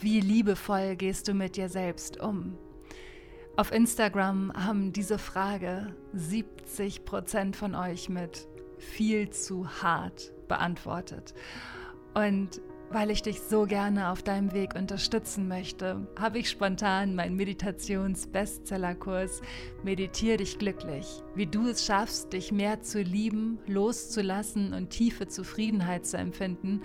Wie liebevoll gehst du mit dir selbst um? Auf Instagram haben diese Frage 70 Prozent von euch mit viel zu hart beantwortet. Und weil ich dich so gerne auf deinem Weg unterstützen möchte, habe ich spontan meinen Meditations-Bestsellerkurs Meditier dich glücklich, wie du es schaffst, dich mehr zu lieben, loszulassen und tiefe Zufriedenheit zu empfinden,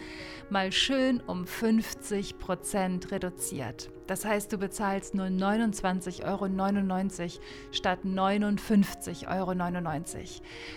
mal schön um 50 Prozent reduziert. Das heißt, du bezahlst nur 29,99 Euro statt 59,99 Euro.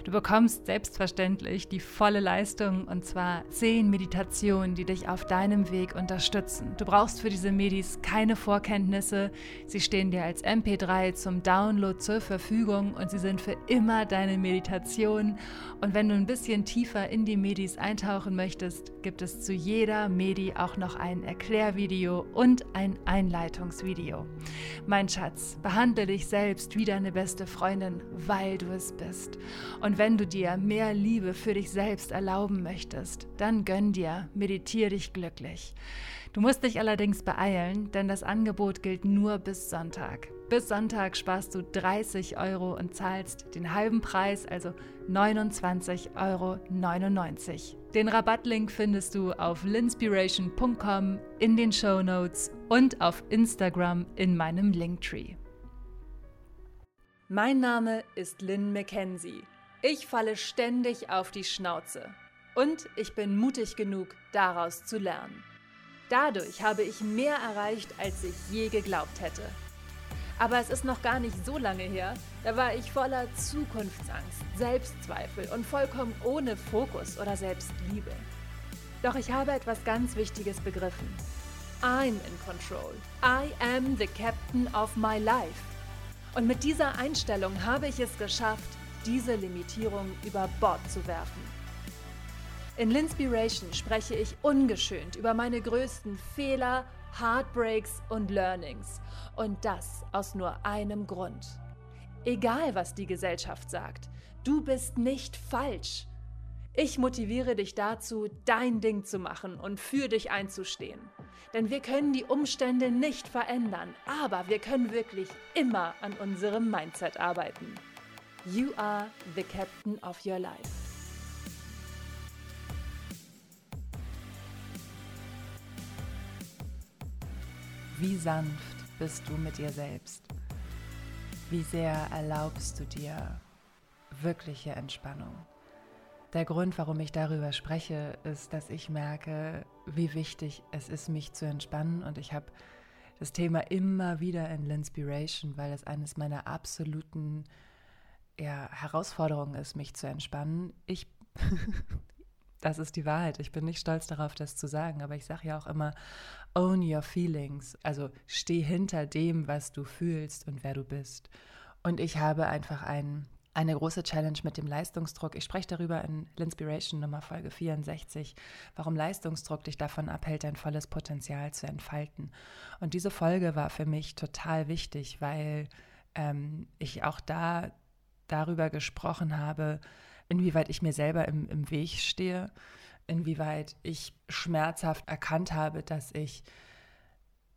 Du bekommst selbstverständlich die volle Leistung und zwar 10 Meditationen, die dich auf deinem Weg unterstützen. Du brauchst für diese Medis keine Vorkenntnisse. Sie stehen dir als MP3 zum Download zur Verfügung und sie sind für immer deine Meditation. Und wenn du ein bisschen tiefer in die Medis eintauchen möchtest, gibt es zu jeder Medi auch noch ein Erklärvideo und ein Einleitungsvideo. Mein Schatz, behandle dich selbst wie deine beste Freundin, weil du es bist. Und wenn du dir mehr Liebe für dich selbst erlauben möchtest, dann gönn dir, meditiere dich glücklich. Du musst dich allerdings beeilen, denn das Angebot gilt nur bis Sonntag. Bis Sonntag sparst du 30 Euro und zahlst den halben Preis, also 29,99 Euro. Den Rabattlink findest du auf linspiration.com in den Show Notes und auf Instagram in meinem Linktree. Mein Name ist Lynn McKenzie. Ich falle ständig auf die Schnauze. Und ich bin mutig genug, daraus zu lernen. Dadurch habe ich mehr erreicht, als ich je geglaubt hätte. Aber es ist noch gar nicht so lange her, da war ich voller Zukunftsangst, Selbstzweifel und vollkommen ohne Fokus oder Selbstliebe. Doch ich habe etwas ganz Wichtiges begriffen. I'm in control. I am the captain of my life. Und mit dieser Einstellung habe ich es geschafft, diese Limitierung über Bord zu werfen. In Linspiration spreche ich ungeschönt über meine größten Fehler, Heartbreaks und Learnings. Und das aus nur einem Grund. Egal, was die Gesellschaft sagt, du bist nicht falsch. Ich motiviere dich dazu, dein Ding zu machen und für dich einzustehen. Denn wir können die Umstände nicht verändern, aber wir können wirklich immer an unserem Mindset arbeiten. You are the captain of your life. Wie sanft bist du mit dir selbst? Wie sehr erlaubst du dir wirkliche Entspannung? Der Grund, warum ich darüber spreche, ist, dass ich merke, wie wichtig es ist, mich zu entspannen. Und ich habe das Thema immer wieder in Linspiration, weil es eines meiner absoluten ja, Herausforderungen ist, mich zu entspannen. Ich Das ist die Wahrheit. Ich bin nicht stolz darauf, das zu sagen, aber ich sage ja auch immer, own your feelings. Also steh hinter dem, was du fühlst und wer du bist. Und ich habe einfach ein, eine große Challenge mit dem Leistungsdruck. Ich spreche darüber in L'Inspiration Nummer Folge 64, warum Leistungsdruck dich davon abhält, dein volles Potenzial zu entfalten. Und diese Folge war für mich total wichtig, weil ähm, ich auch da darüber gesprochen habe, inwieweit ich mir selber im, im Weg stehe, inwieweit ich schmerzhaft erkannt habe, dass ich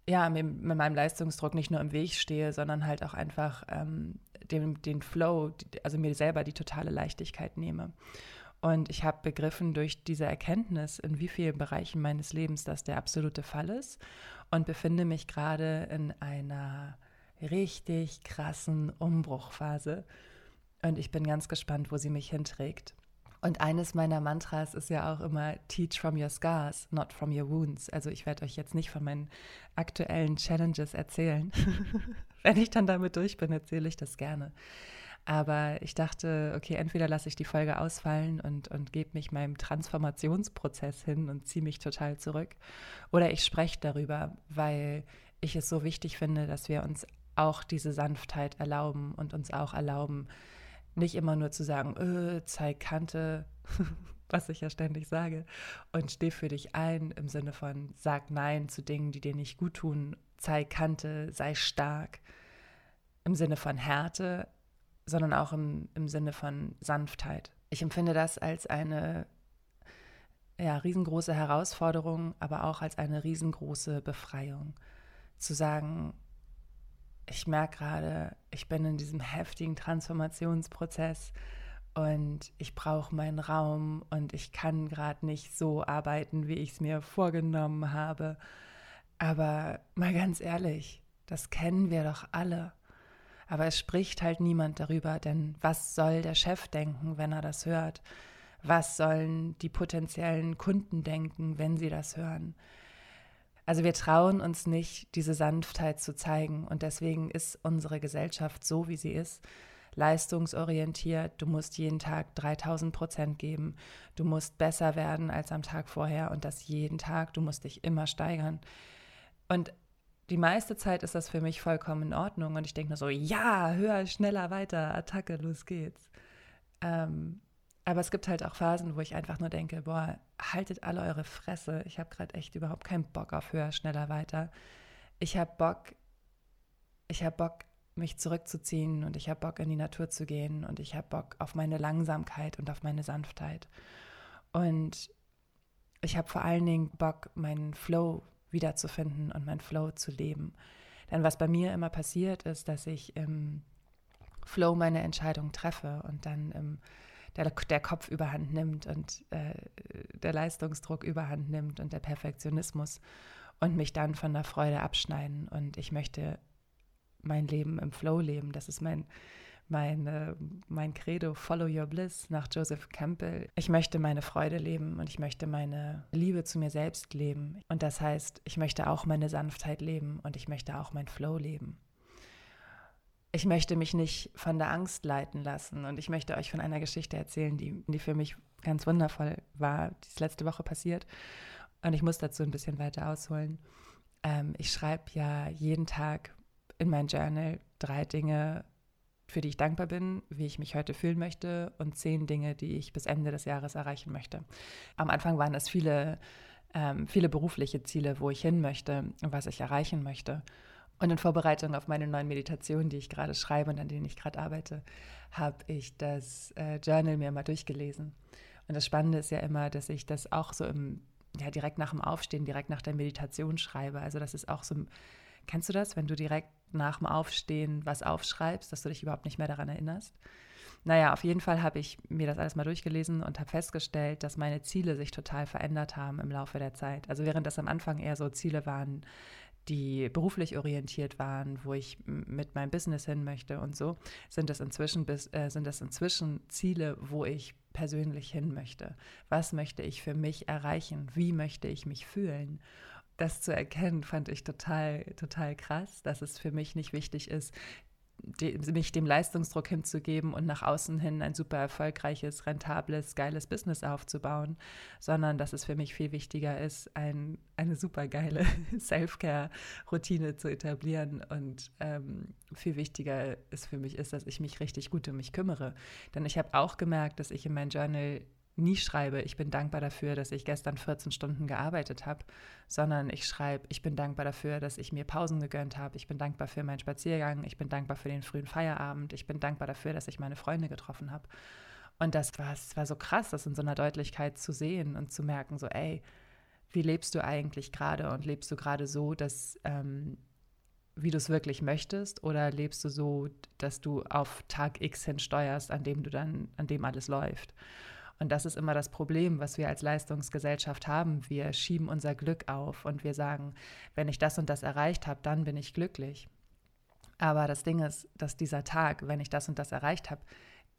ja, mit, mit meinem Leistungsdruck nicht nur im Weg stehe, sondern halt auch einfach ähm, den, den Flow, also mir selber die totale Leichtigkeit nehme. Und ich habe begriffen durch diese Erkenntnis, in wie vielen Bereichen meines Lebens das der absolute Fall ist und befinde mich gerade in einer richtig krassen Umbruchphase und ich bin ganz gespannt, wo sie mich hinträgt. Und eines meiner Mantras ist ja auch immer Teach from your scars, not from your wounds. Also ich werde euch jetzt nicht von meinen aktuellen Challenges erzählen. Wenn ich dann damit durch bin, erzähle ich das gerne. Aber ich dachte, okay, entweder lasse ich die Folge ausfallen und, und gebe mich meinem Transformationsprozess hin und ziehe mich total zurück. Oder ich spreche darüber, weil ich es so wichtig finde, dass wir uns auch diese Sanftheit erlauben und uns auch erlauben, nicht immer nur zu sagen, äh, zeig Kante, was ich ja ständig sage, und steh für dich ein im Sinne von, sag Nein zu Dingen, die dir nicht gut tun, zeig Kante, sei stark, im Sinne von Härte, sondern auch im, im Sinne von Sanftheit. Ich empfinde das als eine ja, riesengroße Herausforderung, aber auch als eine riesengroße Befreiung. Zu sagen, ich merke gerade, ich bin in diesem heftigen Transformationsprozess und ich brauche meinen Raum und ich kann gerade nicht so arbeiten, wie ich es mir vorgenommen habe. Aber mal ganz ehrlich, das kennen wir doch alle. Aber es spricht halt niemand darüber, denn was soll der Chef denken, wenn er das hört? Was sollen die potenziellen Kunden denken, wenn sie das hören? Also wir trauen uns nicht, diese Sanftheit zu zeigen. Und deswegen ist unsere Gesellschaft so, wie sie ist, leistungsorientiert. Du musst jeden Tag 3000 Prozent geben. Du musst besser werden als am Tag vorher und das jeden Tag. Du musst dich immer steigern. Und die meiste Zeit ist das für mich vollkommen in Ordnung und ich denke nur so, ja, höher, schneller, weiter, Attacke, los geht's. Ähm, aber es gibt halt auch Phasen, wo ich einfach nur denke, boah, haltet alle eure Fresse. Ich habe gerade echt überhaupt keinen Bock auf höher, schneller, weiter. Ich habe Bock, ich habe Bock, mich zurückzuziehen und ich habe Bock, in die Natur zu gehen und ich habe Bock auf meine Langsamkeit und auf meine Sanftheit. Und ich habe vor allen Dingen Bock, meinen Flow wiederzufinden und mein Flow zu leben. Denn was bei mir immer passiert ist, dass ich im Flow meine Entscheidung treffe und dann im, der, der Kopf überhand nimmt und äh, der Leistungsdruck überhand nimmt und der Perfektionismus und mich dann von der Freude abschneiden. Und ich möchte mein Leben im Flow leben. Das ist mein, mein, äh, mein Credo, Follow Your Bliss nach Joseph Campbell. Ich möchte meine Freude leben und ich möchte meine Liebe zu mir selbst leben. Und das heißt, ich möchte auch meine Sanftheit leben und ich möchte auch mein Flow leben. Ich möchte mich nicht von der Angst leiten lassen und ich möchte euch von einer Geschichte erzählen, die, die für mich ganz wundervoll war, die ist letzte Woche passiert. Und ich muss dazu ein bisschen weiter ausholen. Ähm, ich schreibe ja jeden Tag in mein Journal drei Dinge, für die ich dankbar bin, wie ich mich heute fühlen möchte und zehn Dinge, die ich bis Ende des Jahres erreichen möchte. Am Anfang waren es viele, ähm, viele berufliche Ziele, wo ich hin möchte und was ich erreichen möchte. Und in Vorbereitung auf meine neuen Meditationen, die ich gerade schreibe und an denen ich gerade arbeite, habe ich das äh, Journal mir mal durchgelesen. Und das Spannende ist ja immer, dass ich das auch so im, ja, direkt nach dem Aufstehen, direkt nach der Meditation schreibe. Also das ist auch so, kennst du das, wenn du direkt nach dem Aufstehen was aufschreibst, dass du dich überhaupt nicht mehr daran erinnerst. Naja, auf jeden Fall habe ich mir das alles mal durchgelesen und habe festgestellt, dass meine Ziele sich total verändert haben im Laufe der Zeit. Also während das am Anfang eher so Ziele waren, die beruflich orientiert waren, wo ich mit meinem Business hin möchte und so, sind das inzwischen, äh, sind das inzwischen Ziele, wo ich persönlich hin möchte. Was möchte ich für mich erreichen? Wie möchte ich mich fühlen? das zu erkennen, fand ich total, total krass, dass es für mich nicht wichtig ist, die, mich dem Leistungsdruck hinzugeben und nach außen hin ein super erfolgreiches, rentables, geiles Business aufzubauen, sondern dass es für mich viel wichtiger ist, ein, eine super geile Self-Care-Routine zu etablieren und ähm, viel wichtiger ist für mich ist, dass ich mich richtig gut um mich kümmere. Denn ich habe auch gemerkt, dass ich in mein Journal nie schreibe, ich bin dankbar dafür, dass ich gestern 14 Stunden gearbeitet habe, sondern ich schreibe, ich bin dankbar dafür, dass ich mir Pausen gegönnt habe, ich bin dankbar für meinen Spaziergang, ich bin dankbar für den frühen Feierabend, ich bin dankbar dafür, dass ich meine Freunde getroffen habe. Und das war, das war so krass, das in so einer Deutlichkeit zu sehen und zu merken, so, ey, wie lebst du eigentlich gerade? Und lebst du gerade so, dass, ähm, wie du es wirklich möchtest? Oder lebst du so, dass du auf Tag X hinsteuerst, an dem du dann, an dem alles läuft? Und das ist immer das Problem, was wir als Leistungsgesellschaft haben. Wir schieben unser Glück auf und wir sagen, wenn ich das und das erreicht habe, dann bin ich glücklich. Aber das Ding ist, dass dieser Tag, wenn ich das und das erreicht habe,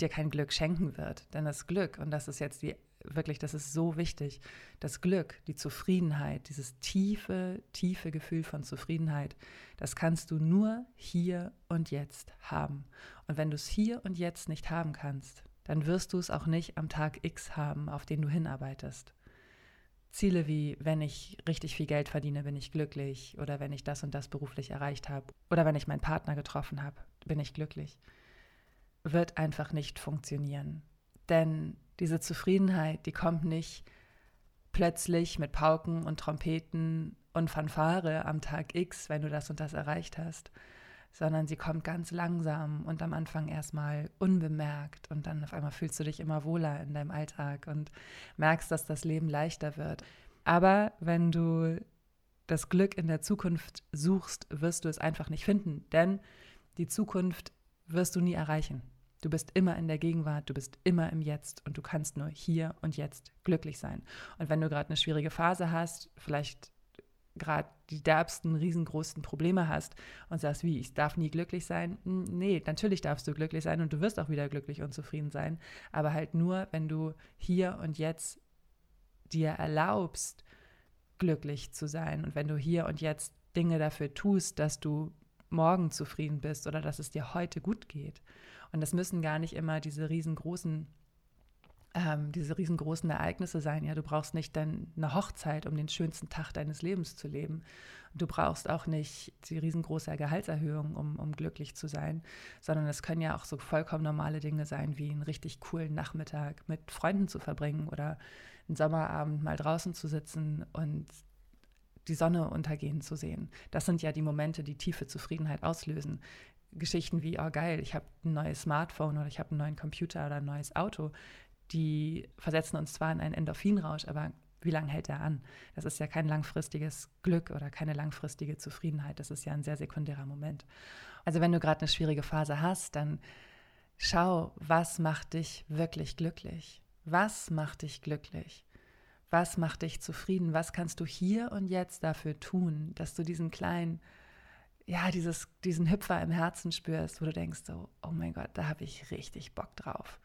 dir kein Glück schenken wird. Denn das Glück, und das ist jetzt die, wirklich, das ist so wichtig, das Glück, die Zufriedenheit, dieses tiefe, tiefe Gefühl von Zufriedenheit, das kannst du nur hier und jetzt haben. Und wenn du es hier und jetzt nicht haben kannst, dann wirst du es auch nicht am Tag X haben, auf den du hinarbeitest. Ziele wie, wenn ich richtig viel Geld verdiene, bin ich glücklich oder wenn ich das und das beruflich erreicht habe oder wenn ich meinen Partner getroffen habe, bin ich glücklich, wird einfach nicht funktionieren. Denn diese Zufriedenheit, die kommt nicht plötzlich mit Pauken und Trompeten und Fanfare am Tag X, wenn du das und das erreicht hast, sondern sie kommt ganz langsam und am Anfang erstmal unbemerkt und dann auf einmal fühlst du dich immer wohler in deinem Alltag und merkst, dass das Leben leichter wird. Aber wenn du das Glück in der Zukunft suchst, wirst du es einfach nicht finden, denn die Zukunft wirst du nie erreichen. Du bist immer in der Gegenwart, du bist immer im Jetzt und du kannst nur hier und jetzt glücklich sein. Und wenn du gerade eine schwierige Phase hast, vielleicht gerade die derbsten, riesengroßen Probleme hast und sagst, wie, ich darf nie glücklich sein. Hm, nee, natürlich darfst du glücklich sein und du wirst auch wieder glücklich und zufrieden sein, aber halt nur, wenn du hier und jetzt dir erlaubst, glücklich zu sein und wenn du hier und jetzt Dinge dafür tust, dass du morgen zufrieden bist oder dass es dir heute gut geht. Und das müssen gar nicht immer diese riesengroßen ähm, diese riesengroßen Ereignisse sein. Ja, du brauchst nicht dann eine Hochzeit, um den schönsten Tag deines Lebens zu leben. Du brauchst auch nicht die riesengroße Gehaltserhöhung, um, um glücklich zu sein, sondern es können ja auch so vollkommen normale Dinge sein, wie einen richtig coolen Nachmittag mit Freunden zu verbringen oder einen Sommerabend mal draußen zu sitzen und die Sonne untergehen zu sehen. Das sind ja die Momente, die tiefe Zufriedenheit auslösen. Geschichten wie, oh geil, ich habe ein neues Smartphone oder ich habe einen neuen Computer oder ein neues Auto, die versetzen uns zwar in einen Endorphinrausch, aber wie lange hält er an? Das ist ja kein langfristiges Glück oder keine langfristige Zufriedenheit. Das ist ja ein sehr sekundärer Moment. Also wenn du gerade eine schwierige Phase hast, dann schau, was macht dich wirklich glücklich? Was macht dich glücklich? Was macht dich zufrieden? Was kannst du hier und jetzt dafür tun, dass du diesen kleinen, ja, dieses, diesen Hüpfer im Herzen spürst, wo du denkst so, oh mein Gott, da habe ich richtig Bock drauf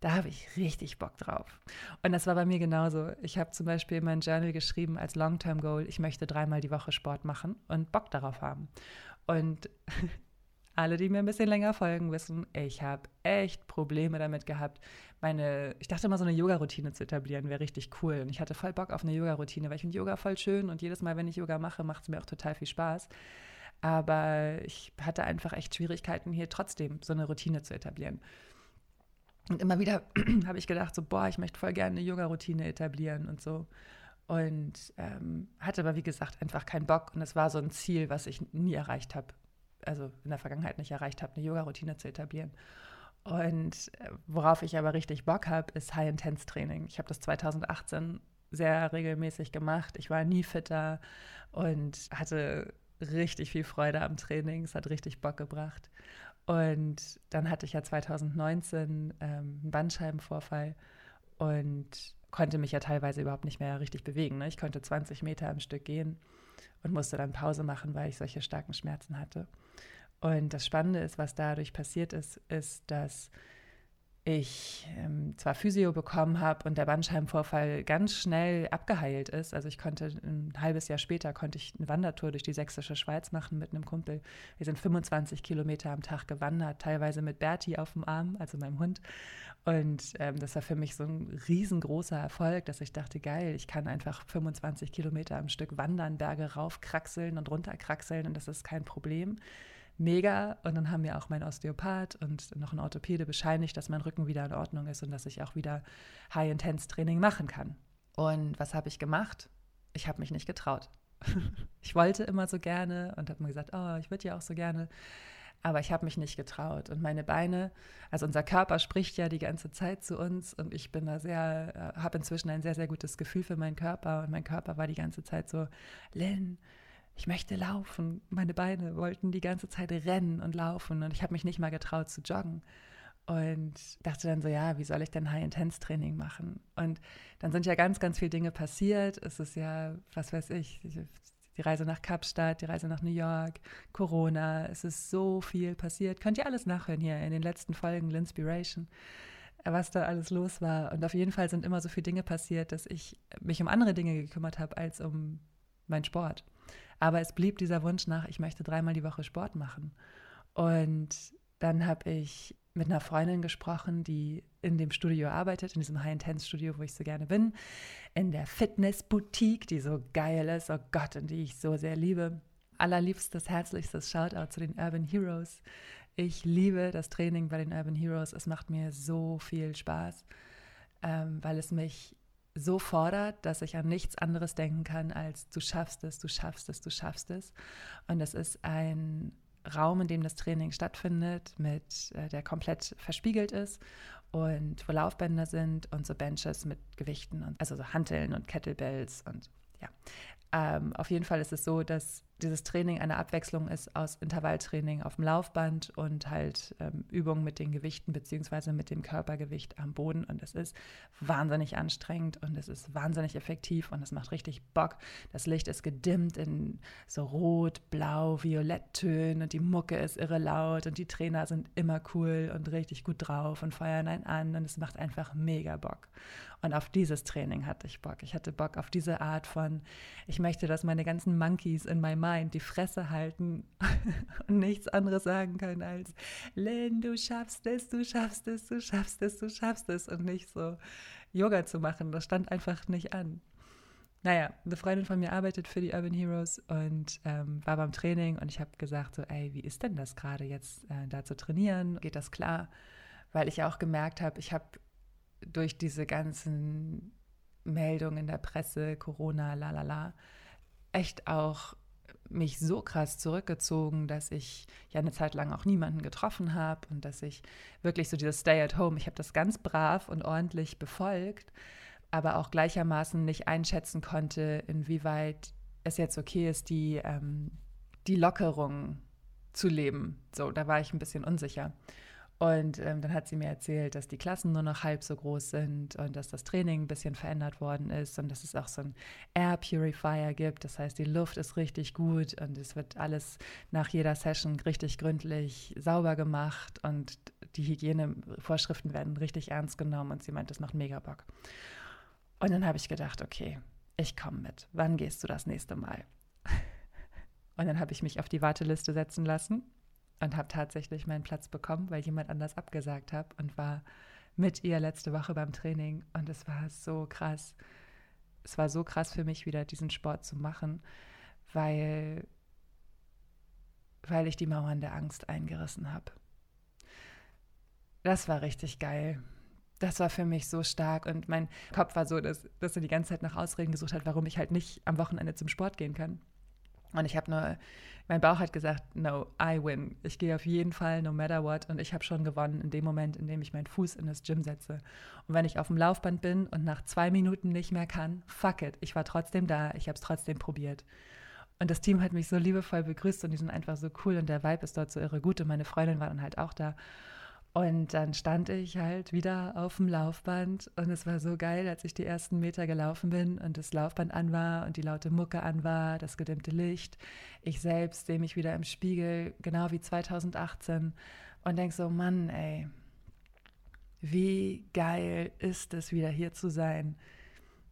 da habe ich richtig Bock drauf. Und das war bei mir genauso. Ich habe zum Beispiel in mein Journal geschrieben als Long-Term-Goal, ich möchte dreimal die Woche Sport machen und Bock darauf haben. Und alle, die mir ein bisschen länger folgen, wissen, ich habe echt Probleme damit gehabt, meine, ich dachte immer, so eine Yoga-Routine zu etablieren, wäre richtig cool. Und ich hatte voll Bock auf eine Yoga-Routine, weil ich finde Yoga voll schön und jedes Mal, wenn ich Yoga mache, macht es mir auch total viel Spaß. Aber ich hatte einfach echt Schwierigkeiten, hier trotzdem so eine Routine zu etablieren. Und immer wieder habe ich gedacht, so, boah, ich möchte voll gerne eine Yoga-Routine etablieren und so. Und ähm, hatte aber, wie gesagt, einfach keinen Bock. Und es war so ein Ziel, was ich nie erreicht habe. Also in der Vergangenheit nicht erreicht habe, eine Yoga-Routine zu etablieren. Und äh, worauf ich aber richtig Bock habe, ist High-Intense-Training. Ich habe das 2018 sehr regelmäßig gemacht. Ich war nie fitter und hatte richtig viel Freude am Training. Es hat richtig Bock gebracht. Und dann hatte ich ja 2019 ähm, einen Bandscheibenvorfall und konnte mich ja teilweise überhaupt nicht mehr richtig bewegen. Ne? Ich konnte 20 Meter am Stück gehen und musste dann Pause machen, weil ich solche starken Schmerzen hatte. Und das Spannende ist, was dadurch passiert ist, ist, dass ich ähm, zwar Physio bekommen habe und der Bandscheibenvorfall ganz schnell abgeheilt ist. Also ich konnte ein halbes Jahr später konnte ich eine Wandertour durch die sächsische Schweiz machen mit einem Kumpel. Wir sind 25 Kilometer am Tag gewandert, teilweise mit Berti auf dem Arm, also meinem Hund. Und ähm, das war für mich so ein riesengroßer Erfolg, dass ich dachte, geil, ich kann einfach 25 Kilometer am Stück wandern, Berge raufkraxeln und runterkraxeln und das ist kein Problem mega. Und dann haben mir auch mein Osteopath und noch ein Orthopäde bescheinigt, dass mein Rücken wieder in Ordnung ist und dass ich auch wieder High-Intense-Training machen kann. Und was habe ich gemacht? Ich habe mich nicht getraut. ich wollte immer so gerne und habe mir gesagt, oh, ich würde ja auch so gerne. Aber ich habe mich nicht getraut. Und meine Beine, also unser Körper spricht ja die ganze Zeit zu uns und ich bin da sehr, äh, habe inzwischen ein sehr, sehr gutes Gefühl für meinen Körper. Und mein Körper war die ganze Zeit so, Lynn, ich möchte laufen. Meine Beine wollten die ganze Zeit rennen und laufen und ich habe mich nicht mal getraut zu joggen. Und dachte dann so, ja, wie soll ich denn High-Intense-Training machen? Und dann sind ja ganz, ganz viele Dinge passiert. Es ist ja, was weiß ich, die Reise nach Kapstadt, die Reise nach New York, Corona. Es ist so viel passiert. Könnt ihr alles nachhören hier in den letzten Folgen L'Inspiration, was da alles los war. Und auf jeden Fall sind immer so viele Dinge passiert, dass ich mich um andere Dinge gekümmert habe als um meinen Sport. Aber es blieb dieser Wunsch nach, ich möchte dreimal die Woche Sport machen. Und dann habe ich mit einer Freundin gesprochen, die in dem Studio arbeitet, in diesem High-Intense-Studio, wo ich so gerne bin, in der Fitness-Boutique, die so geil ist, oh Gott, und die ich so sehr liebe. Allerliebstes, herzlichstes Shoutout zu den Urban Heroes. Ich liebe das Training bei den Urban Heroes. Es macht mir so viel Spaß, ähm, weil es mich so fordert, dass ich an nichts anderes denken kann als du schaffst es, du schaffst es, du schaffst es. Und es ist ein Raum, in dem das Training stattfindet, mit, äh, der komplett verspiegelt ist und wo Laufbänder sind und so Benches mit Gewichten, und, also so Hanteln und Kettlebells und ja. Ähm, auf jeden Fall ist es so, dass dieses Training eine Abwechslung ist aus Intervalltraining auf dem Laufband und halt ähm, Übungen mit den Gewichten beziehungsweise mit dem Körpergewicht am Boden. Und es ist wahnsinnig anstrengend und es ist wahnsinnig effektiv und es macht richtig Bock. Das Licht ist gedimmt in so rot, blau, violetttönen und die Mucke ist irre laut und die Trainer sind immer cool und richtig gut drauf und feuern einen an und es macht einfach mega Bock. Und auf dieses Training hatte ich Bock. Ich hatte Bock auf diese Art von, ich möchte, dass meine ganzen Monkeys in my mind die Fresse halten und nichts anderes sagen können als, Lynn, du schaffst es, du schaffst es, du schaffst es, du schaffst es und nicht so Yoga zu machen. Das stand einfach nicht an. Naja, eine Freundin von mir arbeitet für die Urban Heroes und ähm, war beim Training und ich habe gesagt so, ey, wie ist denn das gerade jetzt äh, da zu trainieren? Geht das klar? Weil ich auch gemerkt habe, ich habe durch diese ganzen Meldungen in der Presse, Corona, la la la, echt auch mich so krass zurückgezogen, dass ich ja eine Zeit lang auch niemanden getroffen habe und dass ich wirklich so dieses Stay at Home, ich habe das ganz brav und ordentlich befolgt, aber auch gleichermaßen nicht einschätzen konnte, inwieweit es jetzt okay ist, die, ähm, die Lockerung zu leben. So, da war ich ein bisschen unsicher. Und ähm, dann hat sie mir erzählt, dass die Klassen nur noch halb so groß sind und dass das Training ein bisschen verändert worden ist und dass es auch so ein Air Purifier gibt. Das heißt, die Luft ist richtig gut und es wird alles nach jeder Session richtig gründlich sauber gemacht und die Hygienevorschriften werden richtig ernst genommen und sie meint, das macht mega Bock. Und dann habe ich gedacht, okay, ich komme mit. Wann gehst du das nächste Mal? Und dann habe ich mich auf die Warteliste setzen lassen und habe tatsächlich meinen Platz bekommen, weil jemand anders abgesagt hat und war mit ihr letzte Woche beim Training und es war so krass. Es war so krass für mich wieder diesen Sport zu machen, weil weil ich die Mauern der Angst eingerissen habe. Das war richtig geil. Das war für mich so stark und mein Kopf war so, dass, dass er die ganze Zeit nach Ausreden gesucht hat, warum ich halt nicht am Wochenende zum Sport gehen kann. Und ich habe nur, mein Bauch hat gesagt, no, I win. Ich gehe auf jeden Fall, no matter what. Und ich habe schon gewonnen in dem Moment, in dem ich meinen Fuß in das Gym setze. Und wenn ich auf dem Laufband bin und nach zwei Minuten nicht mehr kann, fuck it. Ich war trotzdem da, ich habe es trotzdem probiert. Und das Team hat mich so liebevoll begrüßt und die sind einfach so cool und der Vibe ist dort so irre gut und meine Freundin war dann halt auch da. Und dann stand ich halt wieder auf dem Laufband und es war so geil, als ich die ersten Meter gelaufen bin und das Laufband an war und die laute Mucke an war, das gedimmte Licht. Ich selbst sehe mich wieder im Spiegel, genau wie 2018 und denke so, Mann, ey, wie geil ist es wieder hier zu sein.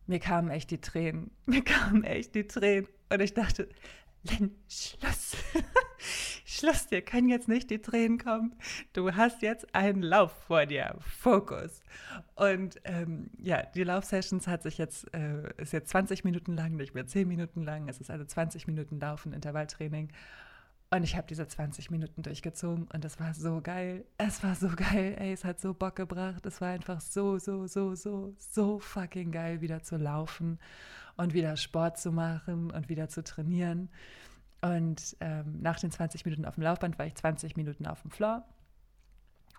Mir kamen echt die Tränen, mir kamen echt die Tränen und ich dachte, Len, Schluss. Schluss, dir können jetzt nicht die Tränen kommen. Du hast jetzt einen Lauf vor dir. Fokus. Und ähm, ja, die Laufsessions hat sich jetzt, äh, ist jetzt 20 Minuten lang, nicht mehr 10 Minuten lang. Es ist also 20 Minuten Laufen, Intervalltraining. Und ich habe diese 20 Minuten durchgezogen und es war so geil. Es war so geil, ey, es hat so Bock gebracht. Es war einfach so, so, so, so, so fucking geil, wieder zu laufen und wieder Sport zu machen und wieder zu trainieren. Und ähm, nach den 20 Minuten auf dem Laufband war ich 20 Minuten auf dem Floor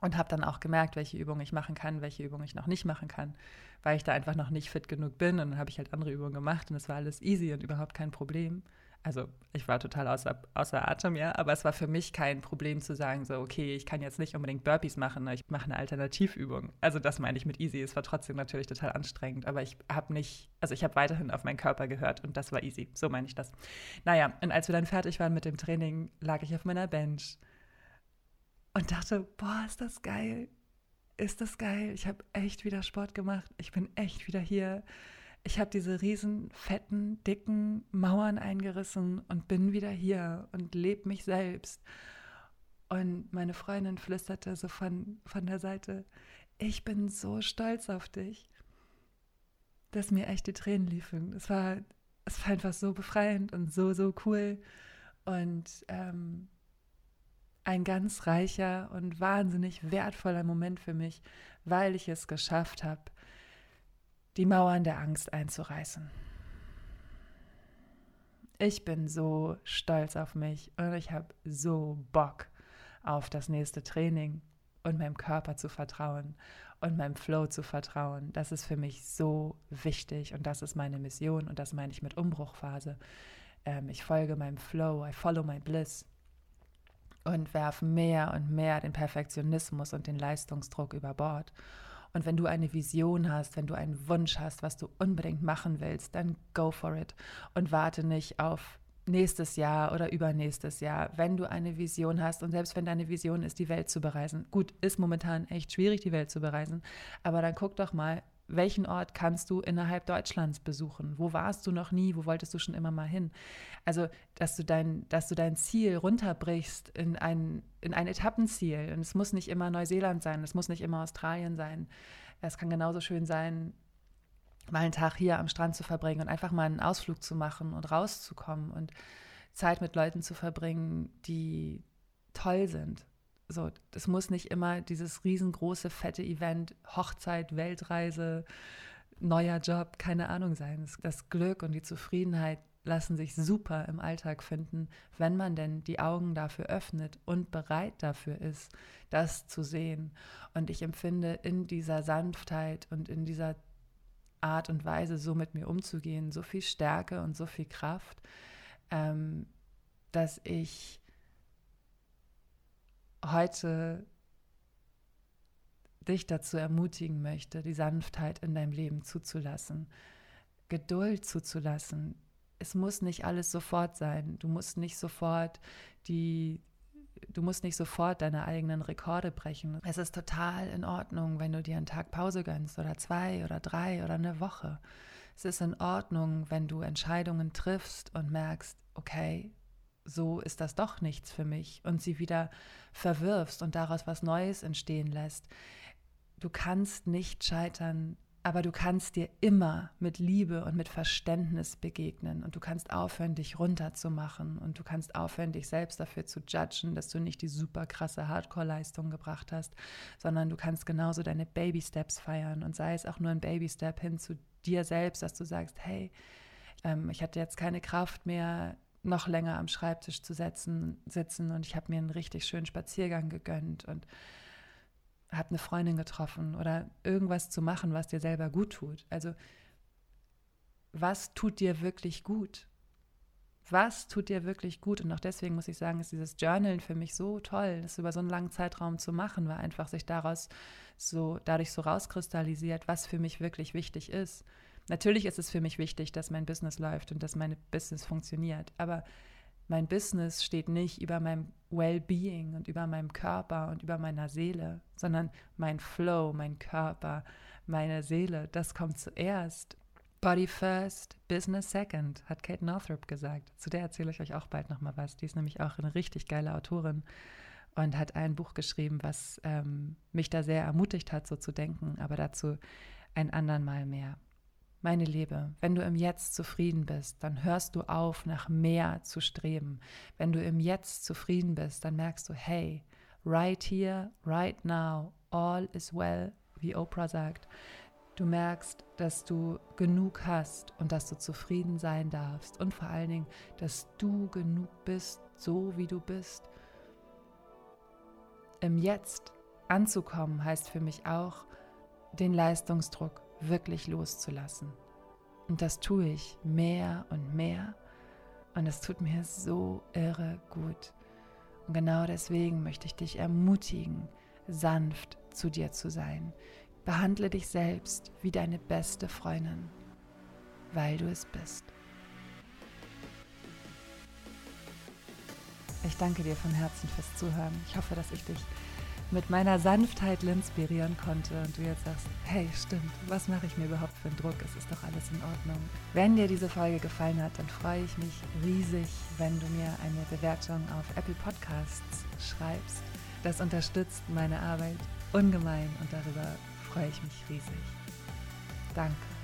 und habe dann auch gemerkt, welche Übungen ich machen kann, welche Übungen ich noch nicht machen kann, weil ich da einfach noch nicht fit genug bin. Und dann habe ich halt andere Übungen gemacht und es war alles easy und überhaupt kein Problem also ich war total außer, außer Atem, ja, aber es war für mich kein Problem zu sagen, so, okay, ich kann jetzt nicht unbedingt Burpees machen, ich mache eine Alternativübung. Also das meine ich mit easy, es war trotzdem natürlich total anstrengend, aber ich habe nicht, also ich habe weiterhin auf meinen Körper gehört und das war easy, so meine ich das. Naja, und als wir dann fertig waren mit dem Training, lag ich auf meiner Bench und dachte, boah, ist das geil, ist das geil, ich habe echt wieder Sport gemacht, ich bin echt wieder hier ich habe diese riesen, fetten, dicken Mauern eingerissen und bin wieder hier und lebe mich selbst. Und meine Freundin flüsterte so von, von der Seite, ich bin so stolz auf dich, dass mir echt die Tränen liefen. Es war, es war einfach so befreiend und so, so cool. Und ähm, ein ganz reicher und wahnsinnig wertvoller Moment für mich, weil ich es geschafft habe, die Mauern der Angst einzureißen. Ich bin so stolz auf mich und ich habe so Bock auf das nächste Training und meinem Körper zu vertrauen und meinem Flow zu vertrauen. Das ist für mich so wichtig und das ist meine Mission und das meine ich mit Umbruchphase. Ähm, ich folge meinem Flow, I follow my bliss und werfe mehr und mehr den Perfektionismus und den Leistungsdruck über Bord. Und wenn du eine Vision hast, wenn du einen Wunsch hast, was du unbedingt machen willst, dann go for it und warte nicht auf nächstes Jahr oder übernächstes Jahr, wenn du eine Vision hast und selbst wenn deine Vision ist, die Welt zu bereisen. Gut, ist momentan echt schwierig, die Welt zu bereisen, aber dann guck doch mal, welchen Ort kannst du innerhalb Deutschlands besuchen? Wo warst du noch nie? Wo wolltest du schon immer mal hin? Also, dass du dein, dass du dein Ziel runterbrichst in ein, in ein Etappenziel. Und es muss nicht immer Neuseeland sein, es muss nicht immer Australien sein. Es kann genauso schön sein, mal einen Tag hier am Strand zu verbringen und einfach mal einen Ausflug zu machen und rauszukommen und Zeit mit Leuten zu verbringen, die toll sind. So, das muss nicht immer dieses riesengroße, fette Event, Hochzeit, Weltreise, neuer Job, keine Ahnung sein. Das Glück und die Zufriedenheit lassen sich super im Alltag finden, wenn man denn die Augen dafür öffnet und bereit dafür ist, das zu sehen. Und ich empfinde in dieser Sanftheit und in dieser Art und Weise, so mit mir umzugehen, so viel Stärke und so viel Kraft, ähm, dass ich heute dich dazu ermutigen möchte, die Sanftheit in deinem Leben zuzulassen, Geduld zuzulassen. Es muss nicht alles sofort sein. Du musst nicht sofort die du musst nicht sofort deine eigenen Rekorde brechen. Es ist total in Ordnung, wenn du dir einen Tag Pause gönnst oder zwei oder drei oder eine Woche. Es ist in Ordnung, wenn du Entscheidungen triffst und merkst, okay, so ist das doch nichts für mich. Und sie wieder verwirfst und daraus was Neues entstehen lässt. Du kannst nicht scheitern aber du kannst dir immer mit Liebe und mit Verständnis begegnen. Und du kannst aufhören, dich runterzumachen. Und du kannst aufhören, dich selbst dafür zu judgen, dass du nicht die super krasse Hardcore-Leistung gebracht hast, sondern du kannst genauso deine Baby-Steps feiern. Und sei es auch nur ein Baby-Step hin zu dir selbst, dass du sagst, hey, ähm, ich hatte jetzt keine Kraft mehr, noch länger am Schreibtisch zu setzen, sitzen und ich habe mir einen richtig schönen Spaziergang gegönnt und habe eine Freundin getroffen oder irgendwas zu machen, was dir selber gut tut. Also was tut dir wirklich gut? Was tut dir wirklich gut? Und auch deswegen muss ich sagen, ist dieses Journalen für mich so toll, das über so einen langen Zeitraum zu machen, weil einfach sich daraus so, dadurch so rauskristallisiert, was für mich wirklich wichtig ist. Natürlich ist es für mich wichtig, dass mein Business läuft und dass mein Business funktioniert, aber mein Business steht nicht über meinem Well-being und über meinem Körper und über meiner Seele, sondern mein Flow, mein Körper, meine Seele, das kommt zuerst. Body first, Business second, hat Kate Northrup gesagt. Zu der erzähle ich euch auch bald nochmal was. Die ist nämlich auch eine richtig geile Autorin und hat ein Buch geschrieben, was ähm, mich da sehr ermutigt hat, so zu denken. Aber dazu ein andern Mal mehr. Meine Liebe, wenn du im Jetzt zufrieden bist, dann hörst du auf, nach mehr zu streben. Wenn du im Jetzt zufrieden bist, dann merkst du, hey, right here, right now, all is well, wie Oprah sagt. Du merkst, dass du genug hast und dass du zufrieden sein darfst und vor allen Dingen, dass du genug bist, so wie du bist. Im Jetzt anzukommen heißt für mich auch, den Leistungsdruck wirklich loszulassen. Und das tue ich mehr und mehr. Und es tut mir so irre gut. Und genau deswegen möchte ich dich ermutigen, sanft zu dir zu sein. Behandle dich selbst wie deine beste Freundin, weil du es bist. Ich danke dir von Herzen fürs Zuhören. Ich hoffe, dass ich dich mit meiner Sanftheit inspirieren konnte und du jetzt sagst, hey, stimmt, was mache ich mir überhaupt für einen Druck? Es ist doch alles in Ordnung. Wenn dir diese Folge gefallen hat, dann freue ich mich riesig, wenn du mir eine Bewertung auf Apple Podcasts schreibst. Das unterstützt meine Arbeit ungemein und darüber freue ich mich riesig. Danke.